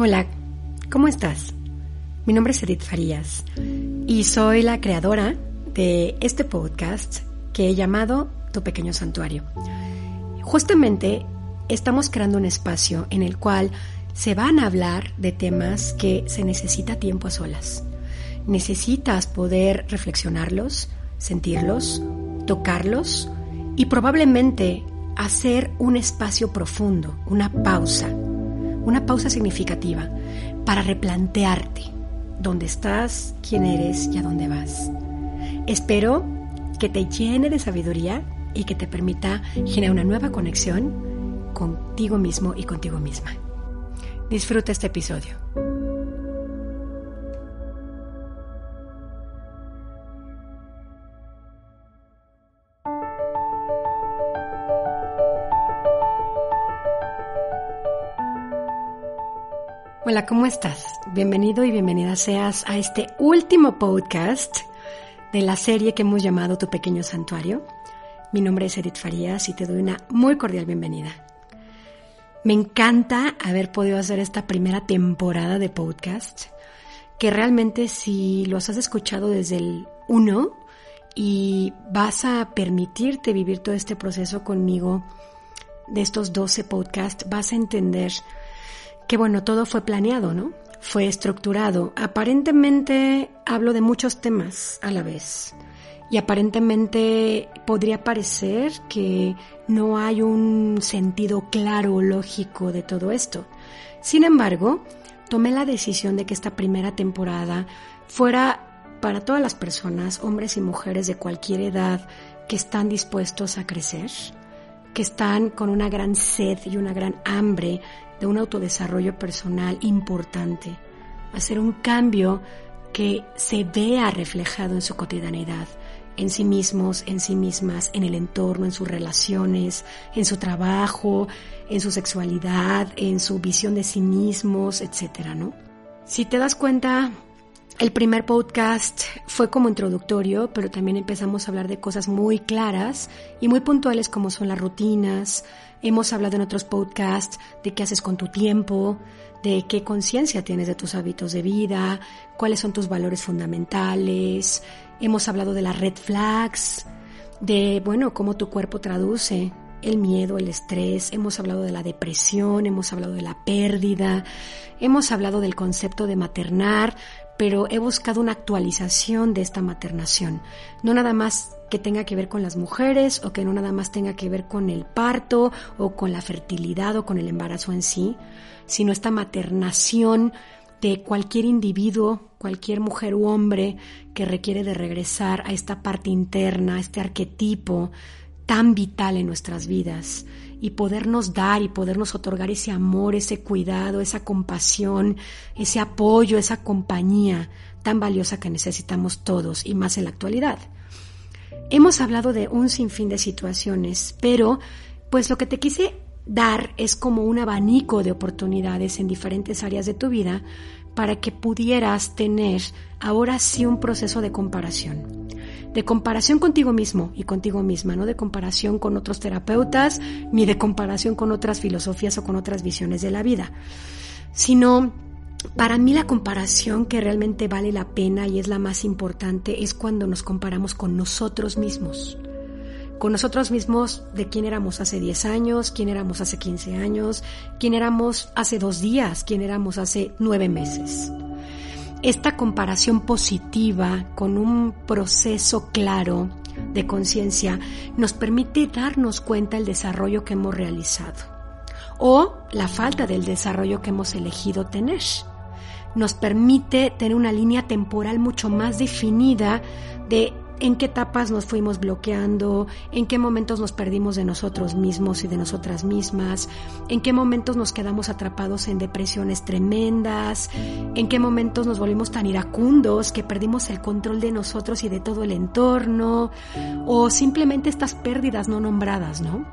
Hola, ¿cómo estás? Mi nombre es Edith Farías y soy la creadora de este podcast que he llamado Tu Pequeño Santuario. Justamente estamos creando un espacio en el cual se van a hablar de temas que se necesita tiempo a solas. Necesitas poder reflexionarlos, sentirlos, tocarlos y probablemente hacer un espacio profundo, una pausa una pausa significativa para replantearte dónde estás, quién eres y a dónde vas. Espero que te llene de sabiduría y que te permita generar una nueva conexión contigo mismo y contigo misma. Disfruta este episodio. Hola, ¿cómo estás? Bienvenido y bienvenida seas a este último podcast de la serie que hemos llamado Tu Pequeño Santuario. Mi nombre es Edith Farías y te doy una muy cordial bienvenida. Me encanta haber podido hacer esta primera temporada de podcast, que realmente si los has escuchado desde el 1 y vas a permitirte vivir todo este proceso conmigo de estos 12 podcasts, vas a entender que bueno, todo fue planeado, ¿no? Fue estructurado. Aparentemente hablo de muchos temas a la vez. Y aparentemente podría parecer que no hay un sentido claro lógico de todo esto. Sin embargo, tomé la decisión de que esta primera temporada fuera para todas las personas, hombres y mujeres de cualquier edad, que están dispuestos a crecer, que están con una gran sed y una gran hambre de un autodesarrollo personal importante, hacer un cambio que se vea reflejado en su cotidianidad, en sí mismos, en sí mismas, en el entorno, en sus relaciones, en su trabajo, en su sexualidad, en su visión de sí mismos, etcétera, ¿no? Si te das cuenta, el primer podcast fue como introductorio, pero también empezamos a hablar de cosas muy claras y muy puntuales como son las rutinas. Hemos hablado en otros podcasts de qué haces con tu tiempo, de qué conciencia tienes de tus hábitos de vida, cuáles son tus valores fundamentales. Hemos hablado de las red flags, de, bueno, cómo tu cuerpo traduce el miedo, el estrés, hemos hablado de la depresión, hemos hablado de la pérdida, hemos hablado del concepto de maternar, pero he buscado una actualización de esta maternación. No nada más que tenga que ver con las mujeres o que no nada más tenga que ver con el parto o con la fertilidad o con el embarazo en sí, sino esta maternación de cualquier individuo, cualquier mujer u hombre que requiere de regresar a esta parte interna, a este arquetipo tan vital en nuestras vidas y podernos dar y podernos otorgar ese amor, ese cuidado, esa compasión, ese apoyo, esa compañía tan valiosa que necesitamos todos y más en la actualidad. Hemos hablado de un sinfín de situaciones, pero pues lo que te quise dar es como un abanico de oportunidades en diferentes áreas de tu vida para que pudieras tener ahora sí un proceso de comparación de comparación contigo mismo y contigo misma, no de comparación con otros terapeutas, ni de comparación con otras filosofías o con otras visiones de la vida, sino para mí la comparación que realmente vale la pena y es la más importante es cuando nos comparamos con nosotros mismos. Con nosotros mismos de quién éramos hace 10 años, quién éramos hace 15 años, quién éramos hace dos días, quién éramos hace nueve meses esta comparación positiva con un proceso claro de conciencia nos permite darnos cuenta del desarrollo que hemos realizado o la falta del desarrollo que hemos elegido tener. Nos permite tener una línea temporal mucho más definida de en qué etapas nos fuimos bloqueando, en qué momentos nos perdimos de nosotros mismos y de nosotras mismas, en qué momentos nos quedamos atrapados en depresiones tremendas, en qué momentos nos volvimos tan iracundos que perdimos el control de nosotros y de todo el entorno, o simplemente estas pérdidas no nombradas, ¿no?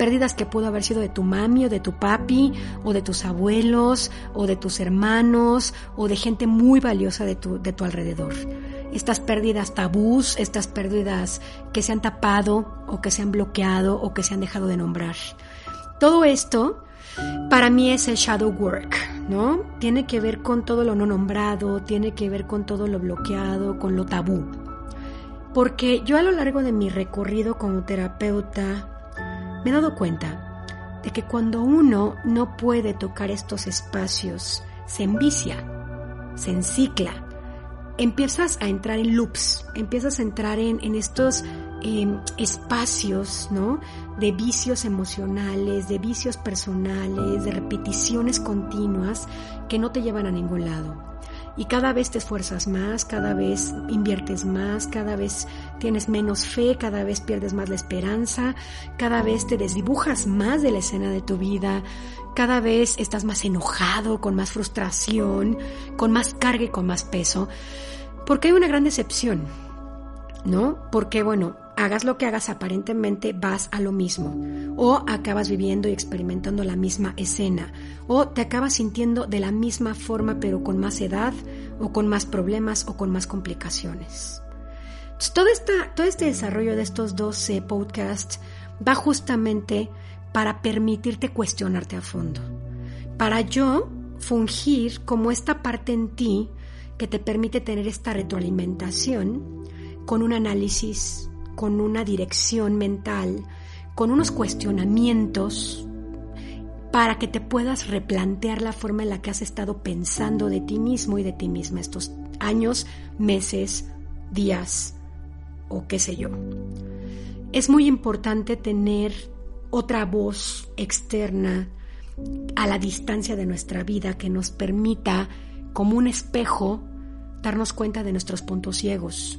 pérdidas que pudo haber sido de tu mami o de tu papi o de tus abuelos o de tus hermanos o de gente muy valiosa de tu, de tu alrededor estas pérdidas tabús, estas pérdidas que se han tapado o que se han bloqueado o que se han dejado de nombrar. Todo esto para mí es el shadow work, ¿no? Tiene que ver con todo lo no nombrado, tiene que ver con todo lo bloqueado, con lo tabú. Porque yo a lo largo de mi recorrido como terapeuta me he dado cuenta de que cuando uno no puede tocar estos espacios, se envicia, se encicla, empiezas a entrar en loops, empiezas a entrar en, estos espacios, ¿no? De vicios emocionales, de vicios personales, de repeticiones continuas que no te llevan a ningún lado. Y cada vez te esfuerzas más, cada vez inviertes más, cada vez tienes menos fe, cada vez pierdes más la esperanza, cada vez te desdibujas más de la escena de tu vida, cada vez estás más enojado, con más frustración, con más carga y con más peso, porque hay una gran decepción, ¿no? Porque, bueno, hagas lo que hagas, aparentemente vas a lo mismo. O acabas viviendo y experimentando la misma escena. O te acabas sintiendo de la misma forma pero con más edad o con más problemas o con más complicaciones. todo, todo este desarrollo de estos 12 podcasts va justamente para permitirte cuestionarte a fondo. Para yo fungir como esta parte en ti que te permite tener esta retroalimentación con un análisis con una dirección mental, con unos cuestionamientos para que te puedas replantear la forma en la que has estado pensando de ti mismo y de ti misma estos años, meses, días o qué sé yo. Es muy importante tener otra voz externa a la distancia de nuestra vida que nos permita, como un espejo, darnos cuenta de nuestros puntos ciegos,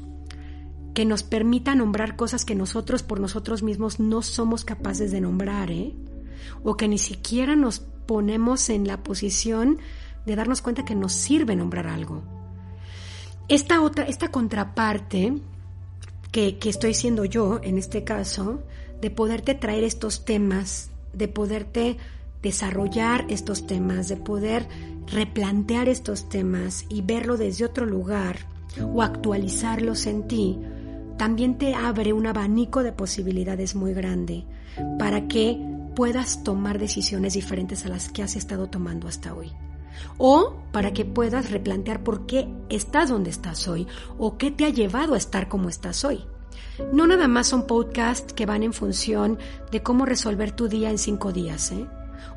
que nos permita nombrar cosas que nosotros por nosotros mismos no somos capaces de nombrar, ¿eh? O que ni siquiera nos ponemos en la posición de darnos cuenta que nos sirve nombrar algo. Esta otra, esta contraparte que, que estoy siendo yo en este caso, de poderte traer estos temas, de poderte desarrollar estos temas, de poder replantear estos temas y verlo desde otro lugar o actualizarlos en ti, también te abre un abanico de posibilidades muy grande para que puedas tomar decisiones diferentes a las que has estado tomando hasta hoy. O para que puedas replantear por qué estás donde estás hoy o qué te ha llevado a estar como estás hoy. No nada más son podcasts que van en función de cómo resolver tu día en cinco días, ¿eh?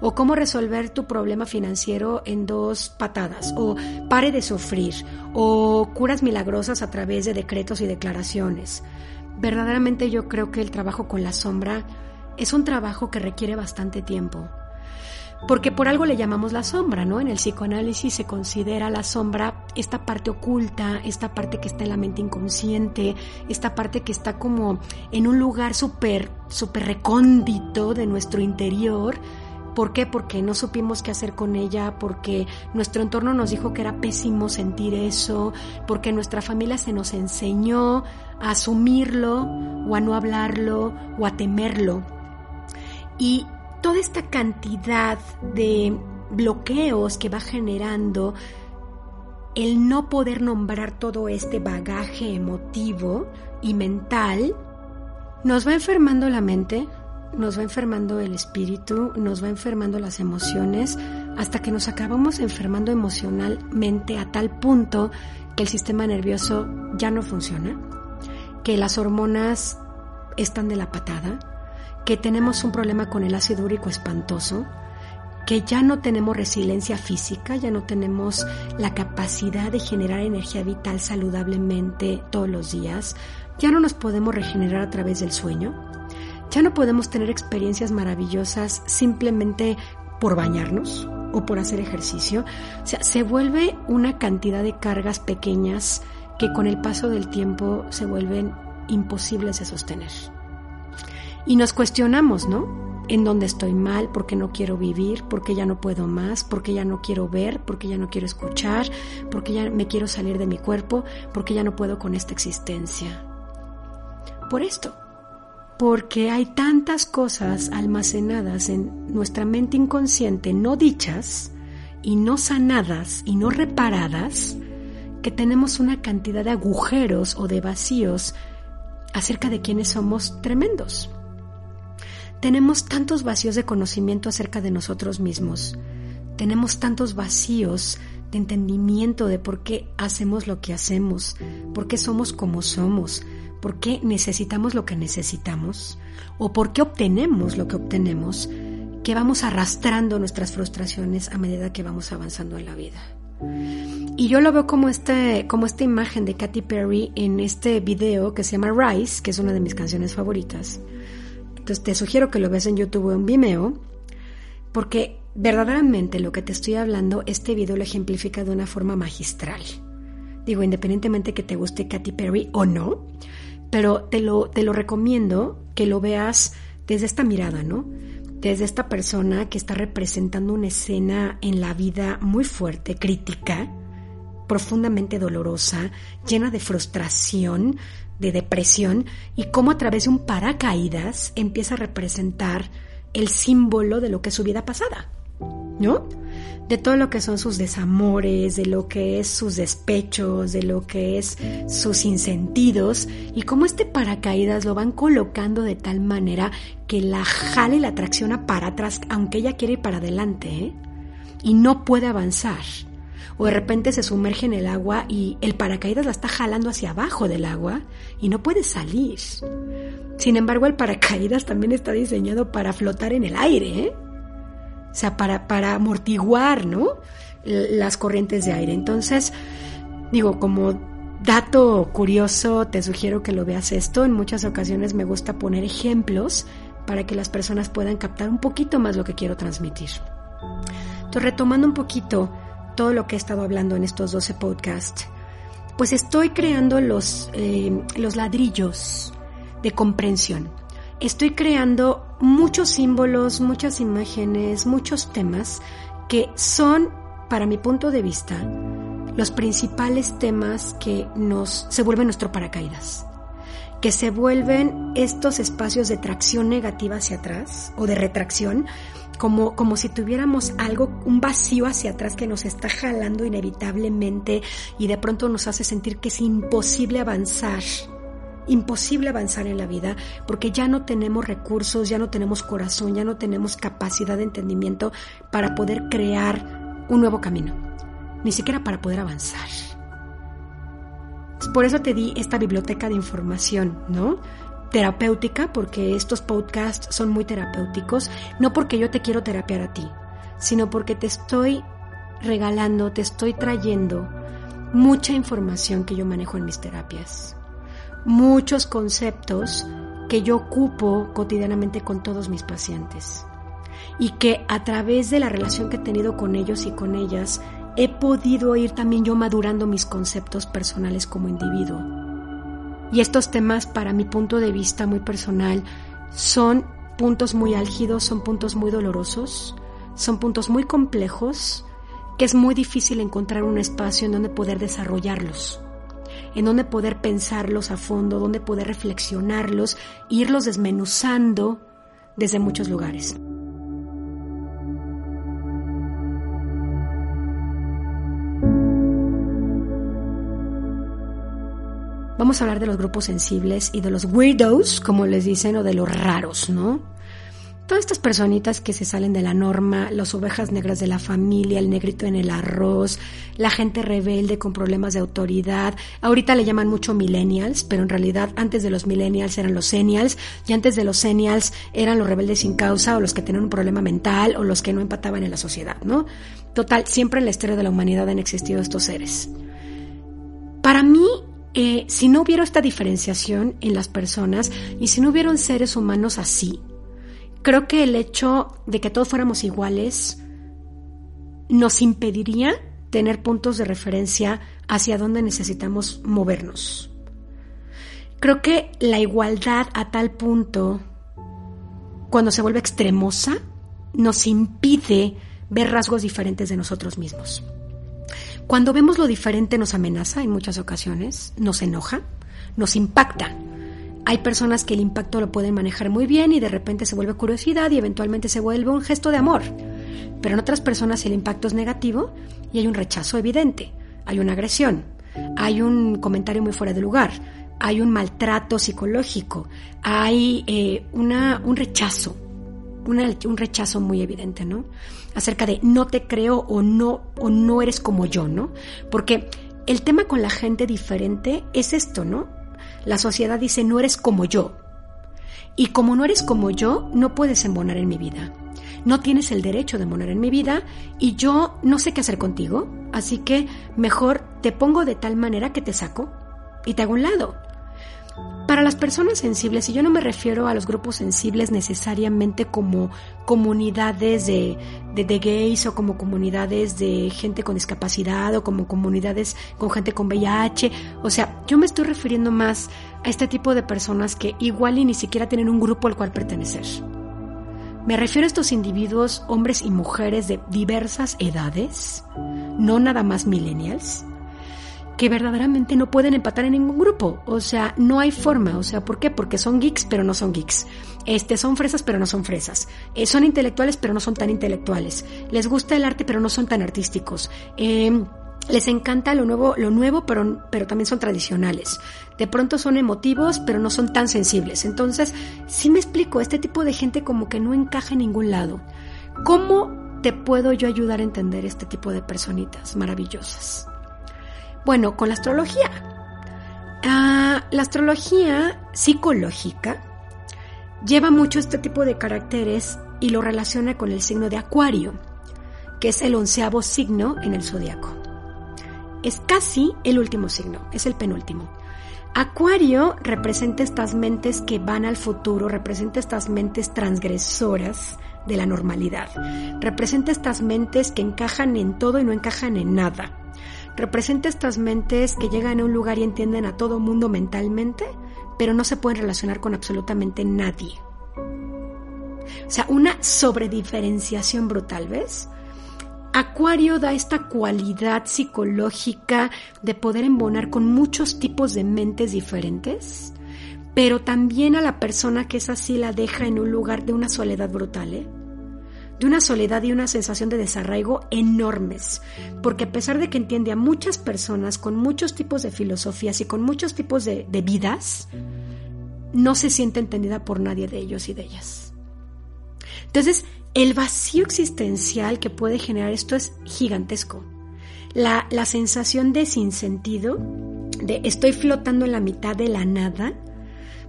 o cómo resolver tu problema financiero en dos patadas, o pare de sufrir, o curas milagrosas a través de decretos y declaraciones. Verdaderamente yo creo que el trabajo con la sombra es un trabajo que requiere bastante tiempo. Porque por algo le llamamos la sombra, ¿no? En el psicoanálisis se considera la sombra esta parte oculta, esta parte que está en la mente inconsciente, esta parte que está como en un lugar súper, súper recóndito de nuestro interior, ¿Por qué? Porque no supimos qué hacer con ella, porque nuestro entorno nos dijo que era pésimo sentir eso, porque nuestra familia se nos enseñó a asumirlo o a no hablarlo o a temerlo. Y toda esta cantidad de bloqueos que va generando el no poder nombrar todo este bagaje emotivo y mental, nos va enfermando la mente, nos va enfermando el espíritu, nos va enfermando las emociones, hasta que nos acabamos enfermando emocionalmente a tal punto que el sistema nervioso ya no funciona, que las hormonas están de la patada, que tenemos un problema con el ácido úrico espantoso, que ya no tenemos resiliencia física, ya no tenemos la capacidad de generar energía vital saludablemente todos los días, ya no nos podemos regenerar a través del sueño, ya no podemos tener experiencias maravillosas simplemente por bañarnos o por hacer ejercicio. O sea, se vuelve una cantidad de cargas pequeñas que con el paso del tiempo se vuelven imposibles de sostener. Y nos cuestionamos, ¿no? En dónde estoy mal, por qué no quiero vivir, por qué ya no puedo más, por qué ya no quiero ver, por qué ya no quiero escuchar, por qué ya me quiero salir de mi cuerpo, por qué ya no puedo con esta existencia. Por esto, porque hay tantas cosas almacenadas en nuestra mente inconsciente no dichas y no sanadas y no reparadas que tenemos una cantidad de agujeros o de vacíos acerca de quienes somos tremendos. Tenemos tantos vacíos de conocimiento acerca de nosotros mismos, tenemos tantos vacíos de entendimiento de por qué hacemos lo que hacemos, por qué somos como somos, por qué necesitamos lo que necesitamos o por qué obtenemos lo que obtenemos, que vamos arrastrando nuestras frustraciones a medida que vamos avanzando en la vida. Y yo lo veo como, este, como esta imagen de Katy Perry en este video que se llama Rise, que es una de mis canciones favoritas. Entonces te sugiero que lo veas en YouTube o en Vimeo, porque verdaderamente lo que te estoy hablando, este video lo ejemplifica de una forma magistral. Digo, independientemente que te guste Katy Perry o no, pero te lo, te lo recomiendo que lo veas desde esta mirada, ¿no? Desde esta persona que está representando una escena en la vida muy fuerte, crítica, profundamente dolorosa, llena de frustración, de depresión, y cómo a través de un paracaídas empieza a representar el símbolo de lo que es su vida pasada. ¿no? De todo lo que son sus desamores, de lo que es sus despechos, de lo que es sus sinsentidos, y cómo este paracaídas lo van colocando de tal manera que la jale la tracciona para atrás, aunque ella quiere ir para adelante, ¿eh? y no puede avanzar. O de repente se sumerge en el agua y el paracaídas la está jalando hacia abajo del agua y no puede salir. Sin embargo, el paracaídas también está diseñado para flotar en el aire, ¿eh? o sea, para, para amortiguar, ¿no? Las corrientes de aire. Entonces, digo, como dato curioso, te sugiero que lo veas esto. En muchas ocasiones me gusta poner ejemplos para que las personas puedan captar un poquito más lo que quiero transmitir. Entonces, retomando un poquito todo lo que he estado hablando en estos 12 podcasts, pues estoy creando los, eh, los ladrillos de comprensión. Estoy creando muchos símbolos, muchas imágenes, muchos temas que son, para mi punto de vista, los principales temas que nos se vuelven nuestro paracaídas, que se vuelven estos espacios de tracción negativa hacia atrás o de retracción, como, como si tuviéramos algo, un vacío hacia atrás que nos está jalando inevitablemente y de pronto nos hace sentir que es imposible avanzar imposible avanzar en la vida porque ya no tenemos recursos, ya no tenemos corazón, ya no tenemos capacidad de entendimiento para poder crear un nuevo camino, ni siquiera para poder avanzar. Por eso te di esta biblioteca de información, ¿no? Terapéutica, porque estos podcasts son muy terapéuticos, no porque yo te quiero terapiar a ti, sino porque te estoy regalando, te estoy trayendo mucha información que yo manejo en mis terapias muchos conceptos que yo ocupo cotidianamente con todos mis pacientes y que a través de la relación que he tenido con ellos y con ellas he podido ir también yo madurando mis conceptos personales como individuo. Y estos temas, para mi punto de vista muy personal, son puntos muy álgidos, son puntos muy dolorosos, son puntos muy complejos, que es muy difícil encontrar un espacio en donde poder desarrollarlos en donde poder pensarlos a fondo, donde poder reflexionarlos, irlos desmenuzando desde muchos lugares. Vamos a hablar de los grupos sensibles y de los weirdos, como les dicen, o de los raros, ¿no? Todas estas personitas que se salen de la norma, las ovejas negras de la familia, el negrito en el arroz, la gente rebelde con problemas de autoridad. Ahorita le llaman mucho millennials, pero en realidad antes de los millennials eran los senials y antes de los senials eran los rebeldes sin causa o los que tenían un problema mental o los que no empataban en la sociedad, ¿no? Total, siempre en la historia de la humanidad han existido estos seres. Para mí, eh, si no hubiera esta diferenciación en las personas y si no hubieran seres humanos así, creo que el hecho de que todos fuéramos iguales nos impediría tener puntos de referencia hacia dónde necesitamos movernos. Creo que la igualdad a tal punto, cuando se vuelve extremosa, nos impide ver rasgos diferentes de nosotros mismos. Cuando vemos lo diferente nos amenaza en muchas ocasiones, nos enoja, nos impacta, hay personas que el impacto lo pueden manejar muy bien y de repente se vuelve curiosidad y eventualmente se vuelve un gesto de amor. Pero en otras personas el impacto es negativo y hay un rechazo evidente, hay una agresión, hay un comentario muy fuera de lugar, hay un maltrato psicológico, hay eh, una, un rechazo. Un rechazo muy evidente, ¿no? Acerca de no te creo o no, o no eres como yo, ¿no? Porque el tema con la gente diferente es esto, ¿no? La sociedad dice no eres como yo. Y como no eres como yo, no puedes embonar en mi vida. No tienes el derecho de embonar en mi vida y yo no sé qué hacer contigo, así que mejor te pongo de tal manera que te saco y te hago un lado. Para las personas sensibles, y yo no me refiero a los grupos sensibles necesariamente como comunidades de, de, gays o como comunidades de gente con discapacidad o como comunidades con gente con VIH, o sea, yo me estoy refiriendo más a este tipo de personas que igual y ni siquiera tienen un grupo al cual pertenecer. Me refiero a estos individuos, hombres y mujeres de diversas edades, no nada más millennials, que verdaderamente no pueden empatar en ningún grupo. O sea, no hay forma. O sea, ¿por qué? Porque son geeks, pero no son geeks. Este, son fresas, pero no son fresas. Eh, son intelectuales, pero no son tan intelectuales. Les gusta el arte, pero no son tan artísticos. Eh, les encanta lo nuevo, lo nuevo, pero, pero también son tradicionales. De pronto son emotivos, pero no son tan sensibles. Entonces, si me explico, este tipo de gente como que no encaja en ningún lado. ¿Cómo te puedo yo ayudar a entender este tipo de personitas maravillosas? Bueno, con la astrología. Ah, la astrología psicológica lleva mucho este tipo de caracteres y lo relaciona con el signo de Acuario, que es el onceavo signo en el zodiaco. Es casi el último signo, es el penúltimo. Acuario representa estas mentes que van al futuro, representa estas mentes transgresoras de la normalidad, representa estas mentes que encajan en todo y no encajan en nada representa estas mentes que llegan a un lugar y entienden a todo mundo mentalmente, pero no se pueden relacionar con absolutamente nadie. O sea, una sobrediferenciación brutal, ¿ves? Acuario da esta cualidad psicológica de poder embonar con muchos tipos de mentes diferentes, pero también a la persona que es así la deja en un lugar de una soledad brutal, ¿eh? De una soledad y una sensación de desarraigo enormes, porque a pesar de que entiende a muchas personas con muchos tipos de filosofías y con muchos tipos de, vidas, no se siente entendida por nadie de ellos y de ellas. Entonces, el vacío existencial que puede generar esto es gigantesco. La, la sensación de sinsentido, de estoy flotando en la mitad de la nada,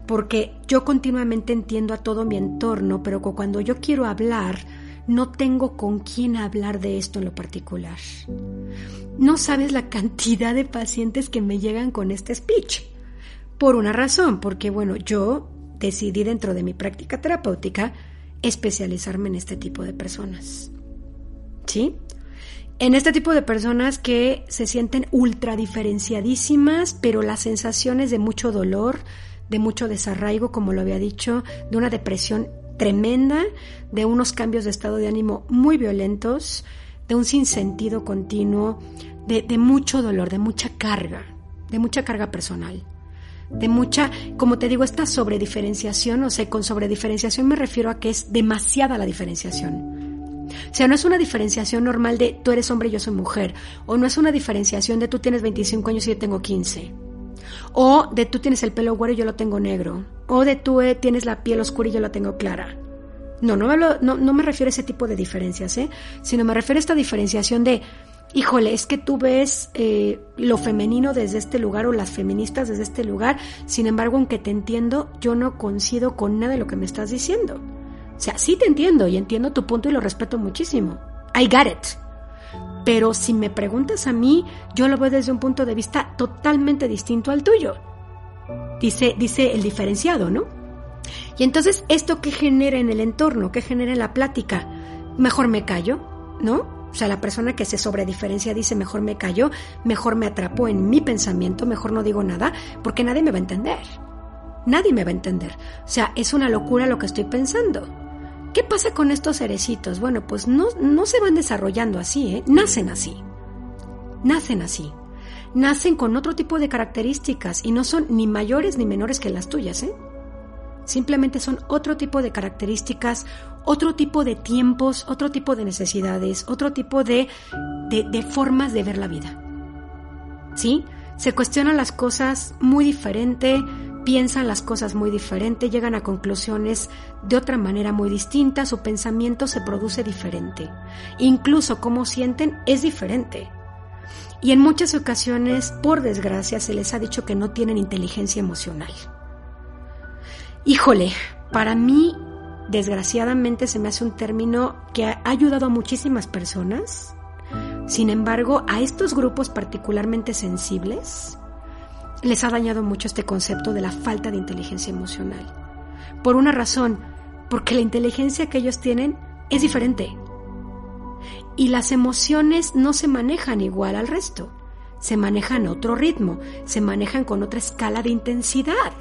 porque yo continuamente entiendo a todo mi entorno, pero cuando yo quiero hablar, no tengo con quién hablar de esto en lo particular. No sabes la cantidad de pacientes que me llegan con este speech. Por una razón, porque bueno, yo decidí dentro de mi práctica terapéutica especializarme en este tipo de personas. ¿Sí? En este tipo de personas que se sienten ultra diferenciadísimas, pero las sensaciones de mucho dolor, de mucho desarraigo, como lo había dicho, de una depresión tremenda, de unos cambios de estado de ánimo muy violentos, de un sinsentido continuo, de, mucho dolor, de mucha carga, de mucha carga personal de mucha, como te digo, esta sobrediferenciación, o sea, con sobrediferenciación me refiero a que es demasiada la diferenciación. O sea, no es una diferenciación normal de tú eres hombre y yo soy mujer, o no es una diferenciación de tú tienes 25 años y yo tengo 15. O de tú tienes el pelo güero y yo lo tengo negro. O de tú eh, tienes la piel oscura y yo la tengo clara. No, no, no, no me refiero a ese tipo de diferencias, ¿eh? sino me refiero a esta diferenciación de, híjole, es que tú ves eh, lo femenino desde este lugar o las feministas desde este lugar, sin embargo, aunque te entiendo, yo no coincido con nada de lo que me estás diciendo. O sea, sí te entiendo y entiendo tu punto y lo respeto muchísimo. I got it. Pero si me preguntas a mí, yo lo veo desde un punto de vista totalmente distinto al tuyo. Dice, dice el diferenciado, ¿no? Y entonces, ¿esto qué genera en el entorno? ¿Qué genera en la plática? Mejor me callo, ¿no? O sea, la persona que se sobrediferencia dice mejor me callo, mejor me atrapo en mi pensamiento, mejor no digo nada, porque nadie me va a entender. Nadie me va a entender. O sea, es una locura lo que estoy pensando. ¿Qué pasa con estos cerecitos? Bueno, pues no, no se van desarrollando así, ¿eh? Nacen así. Nacen así. Nacen con otro tipo de características y no son ni mayores ni menores que las tuyas, ¿eh? Simplemente son otro tipo de características, otro tipo de tiempos, otro tipo de necesidades, otro tipo de, de, de formas de ver la vida. ¿Sí? Se cuestionan las cosas muy diferente, piensan las cosas muy diferente, llegan a conclusiones de otra manera muy distinta, su pensamiento se produce diferente. Incluso cómo sienten es diferente. Y en muchas ocasiones, por desgracia, se les ha dicho que no tienen inteligencia emocional. Híjole, para mí, desgraciadamente, se me hace un término que ha ayudado a muchísimas personas. Sin embargo, a estos grupos particularmente sensibles, les ha dañado mucho este concepto de la falta de inteligencia emocional. Por una razón, porque la inteligencia que ellos tienen es diferente. Y las emociones no se manejan igual al resto, se manejan a otro ritmo, se manejan con otra escala de intensidad.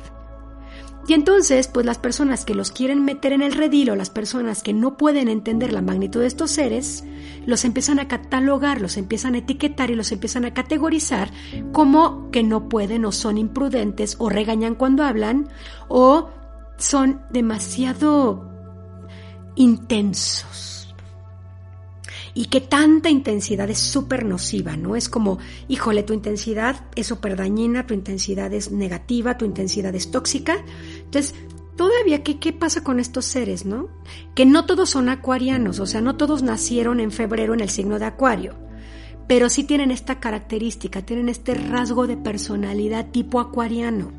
Y entonces, pues las personas que los quieren meter en el redil las personas que no pueden entender la magnitud de estos seres, los empiezan a catalogar, los empiezan a etiquetar y los empiezan a categorizar como que no pueden o son imprudentes o regañan cuando hablan o son demasiado intensos y que tanta intensidad es súper nociva, ¿no? Es como, híjole, tu intensidad es súper dañina, tu intensidad es negativa, tu intensidad es tóxica. Entonces, todavía, ¿qué, ¿qué pasa con estos seres, no? Que no todos son acuarianos, o sea, no todos nacieron en febrero en el signo de acuario, pero sí tienen esta característica, tienen este rasgo de personalidad tipo acuariano.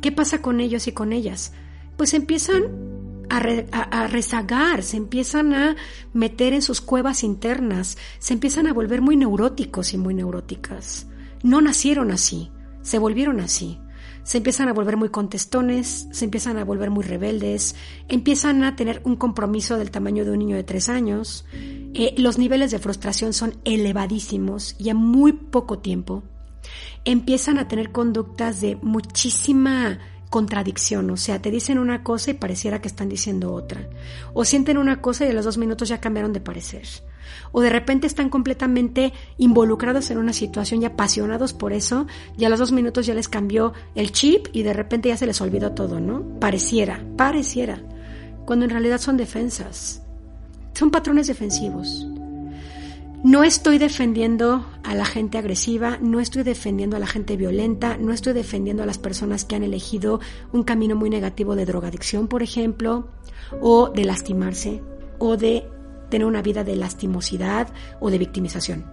¿Qué pasa con ellos y con ellas? Pues empiezan a, rezagar, se empiezan a meter en sus cuevas internas, se empiezan a volver muy neuróticos y muy neuróticas. No nacieron así, se volvieron así. Se empiezan a volver muy contestones, se empiezan a volver muy rebeldes, empiezan a tener un compromiso del tamaño de un niño de tres años. Eh, los niveles de frustración son elevadísimos y a muy poco tiempo. Empiezan a tener conductas de muchísima contradicción, o sea, te dicen una cosa y pareciera que están diciendo otra, o sienten una cosa y a los dos minutos ya cambiaron de parecer, o de repente están completamente involucrados en una situación y apasionados por eso, y a los dos minutos ya les cambió el chip y de repente ya se les olvidó todo, ¿no? Pareciera, pareciera, cuando en realidad son defensas, son patrones defensivos. No estoy defendiendo a la gente agresiva, no estoy defendiendo a la gente violenta, no estoy defendiendo a las personas que han elegido un camino muy negativo de drogadicción, por ejemplo, o de lastimarse, o de tener una vida de lastimosidad o de victimización.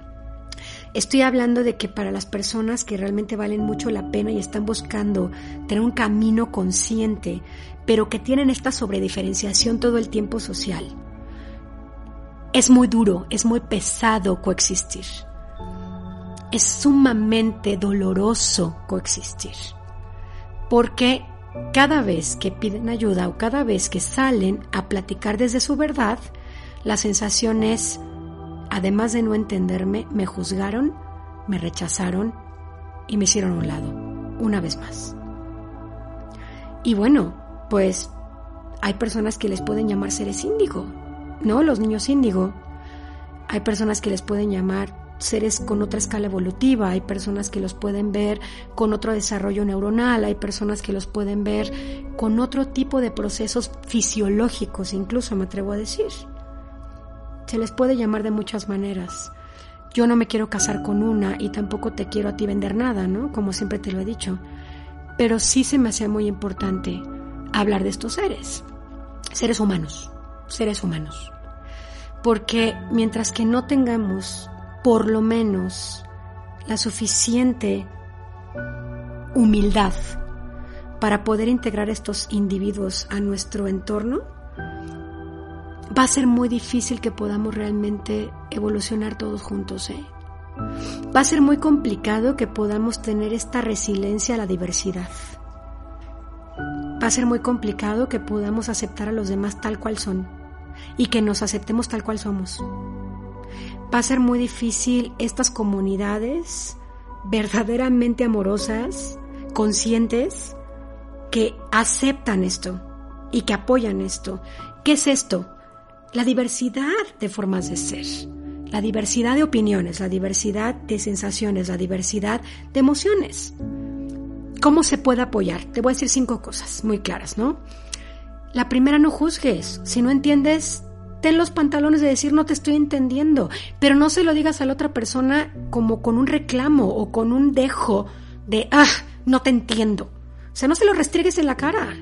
Estoy hablando de que para las personas que realmente valen mucho la pena y están buscando tener un camino consciente, pero que tienen esta sobrediferenciación todo el tiempo social, es muy duro, es muy pesado coexistir. Es sumamente doloroso coexistir. Porque cada vez que piden ayuda o cada vez que salen a platicar desde su verdad, la sensación es, además de no entenderme, me juzgaron, me rechazaron y me hicieron a un lado, una vez más. Y bueno, pues hay personas que les pueden llamar seres índigo, ¿no? Los niños índigo. Hay personas que les pueden llamar seres con otra escala evolutiva, hay personas que los pueden ver con otro desarrollo neuronal, hay personas que los pueden ver con otro tipo de procesos fisiológicos, incluso me atrevo a decir. Se les puede llamar de muchas maneras. Yo no me quiero casar con una y tampoco te quiero a ti vender nada, ¿no? Como siempre te lo he dicho. Pero sí se me hacía muy importante hablar de estos seres, seres humanos seres humanos. Porque mientras que no tengamos por lo menos la suficiente humildad para poder integrar estos individuos a nuestro entorno, va a ser muy difícil que podamos realmente evolucionar todos juntos. ¿eh? Va a ser muy complicado que podamos tener esta resiliencia a la diversidad. Va a ser muy complicado que podamos aceptar a los demás tal cual son y que nos aceptemos tal cual somos. Va a ser muy difícil estas comunidades verdaderamente amorosas, conscientes, que aceptan esto y que apoyan esto. ¿Qué es esto? La diversidad de formas de ser, la diversidad de opiniones, la diversidad de sensaciones, la diversidad de emociones. ¿Cómo se puede apoyar? Te voy a decir cinco cosas muy claras, ¿no? La primera, no juzgues. Si no entiendes, ten los pantalones de decir no te estoy entendiendo, pero no se lo digas a la otra persona como con un reclamo o con un dejo de, ah, no te entiendo. O sea, no se lo restrigues en la cara.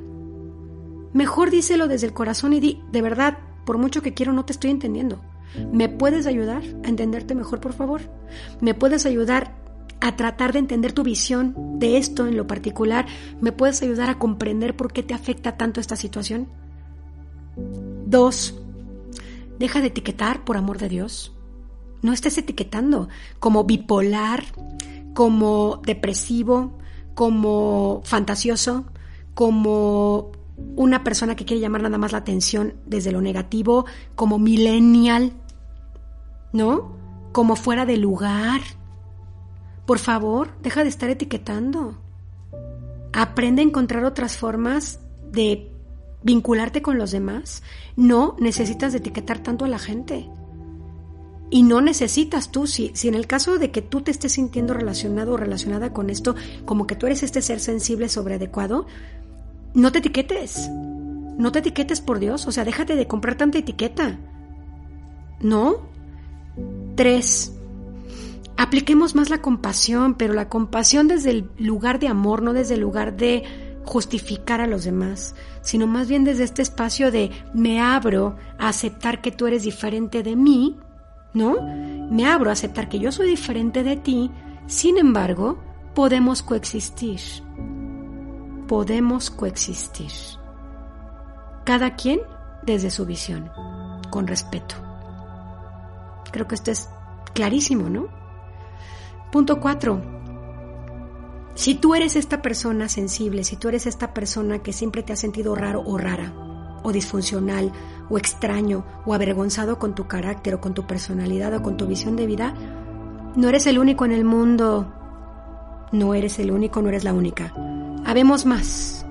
Mejor díselo desde el corazón y di, de verdad, por mucho que quiero, no te estoy entendiendo. ¿Me puedes ayudar a entenderte mejor, por favor? ¿Me puedes ayudar a tratar de entender tu visión de esto en lo particular? ¿Me puedes ayudar a comprender por qué te afecta tanto esta situación? Dos, deja de etiquetar, por amor de Dios. No estés etiquetando como bipolar, como depresivo, como fantasioso, como una persona que quiere llamar nada más la atención desde lo negativo, como millennial, ¿no? Como fuera de lugar. Por favor, deja de estar etiquetando. Aprende a encontrar otras formas de vincularte con los demás. No necesitas etiquetar tanto a la gente. Y no necesitas tú, si, si en el caso de que tú te estés sintiendo relacionado o relacionada con esto, como que tú eres este ser sensible sobreadecuado, no te etiquetes. No te etiquetes por Dios. O sea, déjate de comprar tanta etiqueta. ¿No? Tres. Apliquemos más la compasión, pero la compasión desde el lugar de amor, no desde el lugar de justificar a los demás, sino más bien desde este espacio de me abro a aceptar que tú eres diferente de mí, ¿no? Me abro a aceptar que yo soy diferente de ti, sin embargo, podemos coexistir podemos coexistir. Cada quien desde su visión, con respeto. Creo que esto es clarísimo, ¿no? Punto cuatro. Si tú eres esta persona sensible, si tú eres esta persona que siempre te ha sentido raro o rara, o disfuncional, o extraño, o avergonzado con tu carácter, o con tu personalidad, o con tu visión de vida, no eres el único en el mundo. No eres el único, no eres la única habemos más.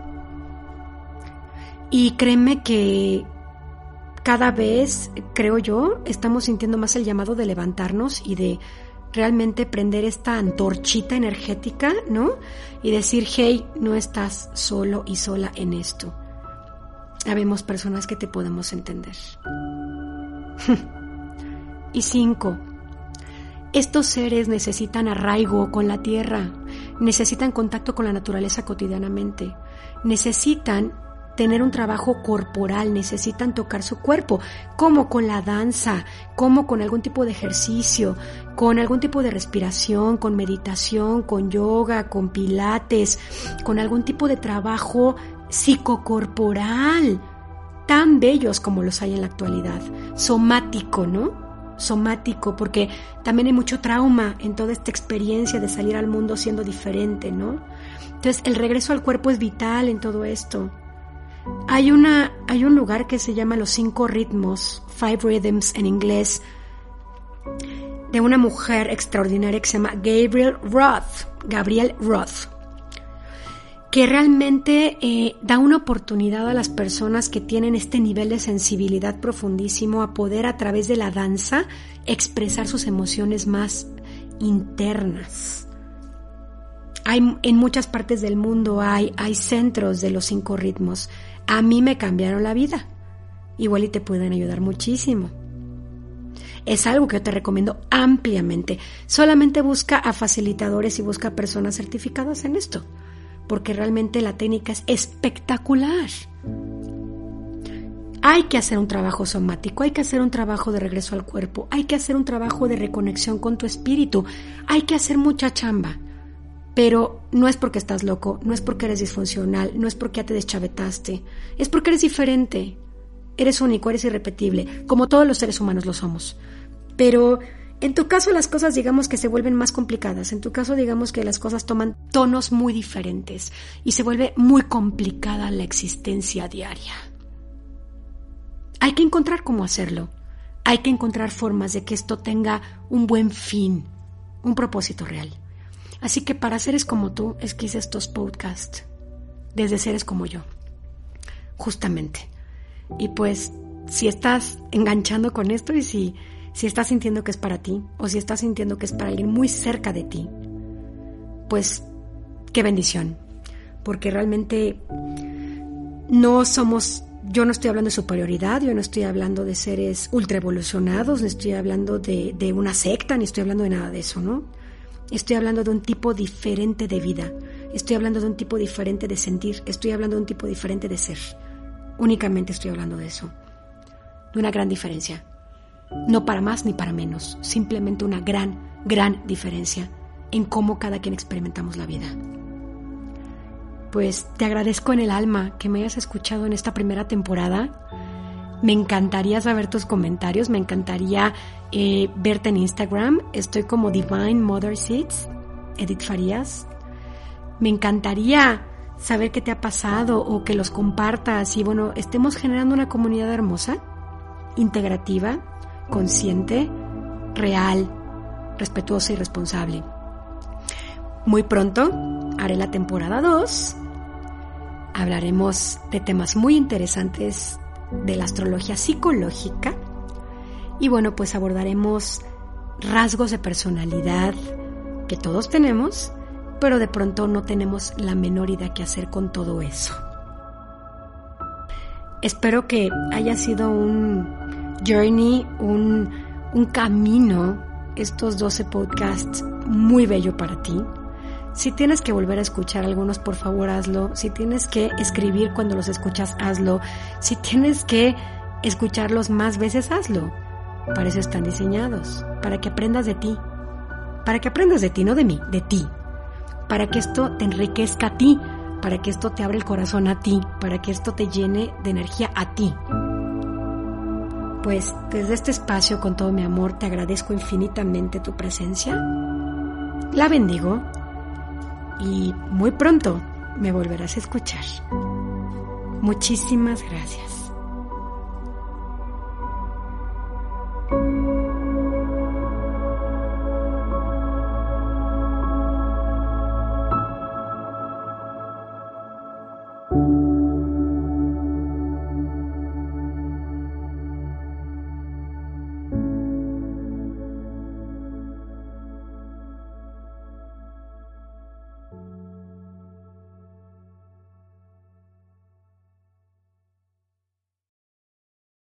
Y créeme que cada vez, creo yo, estamos sintiendo más el llamado de levantarnos y de realmente prender esta antorchita energética, ¿no? Y decir, hey, no estás solo y sola en esto. Habemos personas que te podemos entender. y cinco, estos seres necesitan arraigo con la tierra, necesitan contacto con la naturaleza cotidianamente, necesitan tener un trabajo corporal, necesitan tocar su cuerpo, como con la danza, como con algún tipo de ejercicio, con algún tipo de respiración, con meditación, con yoga, con pilates, con algún tipo de trabajo psicocorporal, tan bellos como los hay en la actualidad, somático, ¿no? Somático, porque también hay mucho trauma en toda esta experiencia de salir al mundo siendo diferente, ¿no? Entonces, el regreso al cuerpo es vital en todo esto. Hay, una, hay un lugar que se llama Los Cinco Ritmos, Five Rhythms en inglés, de una mujer extraordinaria que se llama Gabriel Roth, Gabriel Roth que realmente eh, da una oportunidad a las personas que tienen este nivel de sensibilidad profundísimo a poder a través de la danza expresar sus emociones más internas. Hay, en muchas partes del mundo hay, hay centros de los cinco ritmos. A mí me cambiaron la vida. Igual y te pueden ayudar muchísimo. Es algo que yo te recomiendo ampliamente. Solamente busca a facilitadores y busca personas certificadas en esto porque realmente la técnica es espectacular. Hay que hacer un trabajo somático, hay que hacer un trabajo de regreso al cuerpo, hay que hacer un trabajo de reconexión con tu espíritu, hay que hacer mucha chamba. Pero no es porque estás loco, no es porque eres disfuncional, no es porque ya te deschavetaste, es porque eres diferente. Eres único, eres irrepetible, como todos los seres humanos lo somos. Pero en tu caso las cosas digamos que se vuelven más complicadas, en tu caso digamos que las cosas toman tonos muy diferentes y se vuelve muy complicada la existencia diaria. Hay que encontrar cómo hacerlo, hay que encontrar formas de que esto tenga un buen fin, un propósito real. Así que para seres como tú es que hice estos podcasts, desde seres como yo, justamente. Y pues si estás enganchando con esto y si si estás sintiendo que es para ti o si estás sintiendo que es para alguien muy cerca de ti, pues qué bendición, porque realmente no somos, yo no estoy hablando de superioridad, yo no estoy hablando de seres ultra evolucionados, no estoy hablando de, una secta, ni estoy hablando de nada de eso, ¿no? Estoy hablando de un tipo diferente de vida, estoy hablando de un tipo diferente de sentir, estoy hablando de un tipo diferente de ser. Únicamente estoy hablando de eso. De una gran diferencia. No para más ni para menos, simplemente una gran, gran diferencia en cómo cada quien experimentamos la vida. Pues te agradezco en el alma que me hayas escuchado en esta primera temporada. Me encantaría saber tus comentarios, me encantaría eh, verte en Instagram. Estoy como Divine Mother Seeds, Edith Farías. Me encantaría saber qué te ha pasado o que los compartas y bueno, estemos generando una comunidad hermosa, integrativa, consciente, real, respetuosa y responsable. Muy pronto haré la temporada 2. Hablaremos de temas muy interesantes de la astrología psicológica. Y bueno, pues abordaremos rasgos de personalidad que todos tenemos, pero de pronto no tenemos la menor idea qué hacer con todo eso. Espero que haya sido un journey, un, un camino, estos 12 podcasts muy bello para ti. Si tienes que volver a escuchar algunos, por favor hazlo. Si tienes que escribir cuando los escuchas, hazlo. Si tienes que escucharlos más veces, hazlo. Para eso están diseñados, para que aprendas de ti. Para que aprendas de ti, no de mí, de ti. Para que esto te enriquezca a ti, para que esto te abra el corazón a ti, para que esto te llene de energía a ti. Pues desde este espacio, con todo mi amor, te agradezco infinitamente tu presencia. La bendigo y muy pronto me volverás a escuchar. Muchísimas gracias.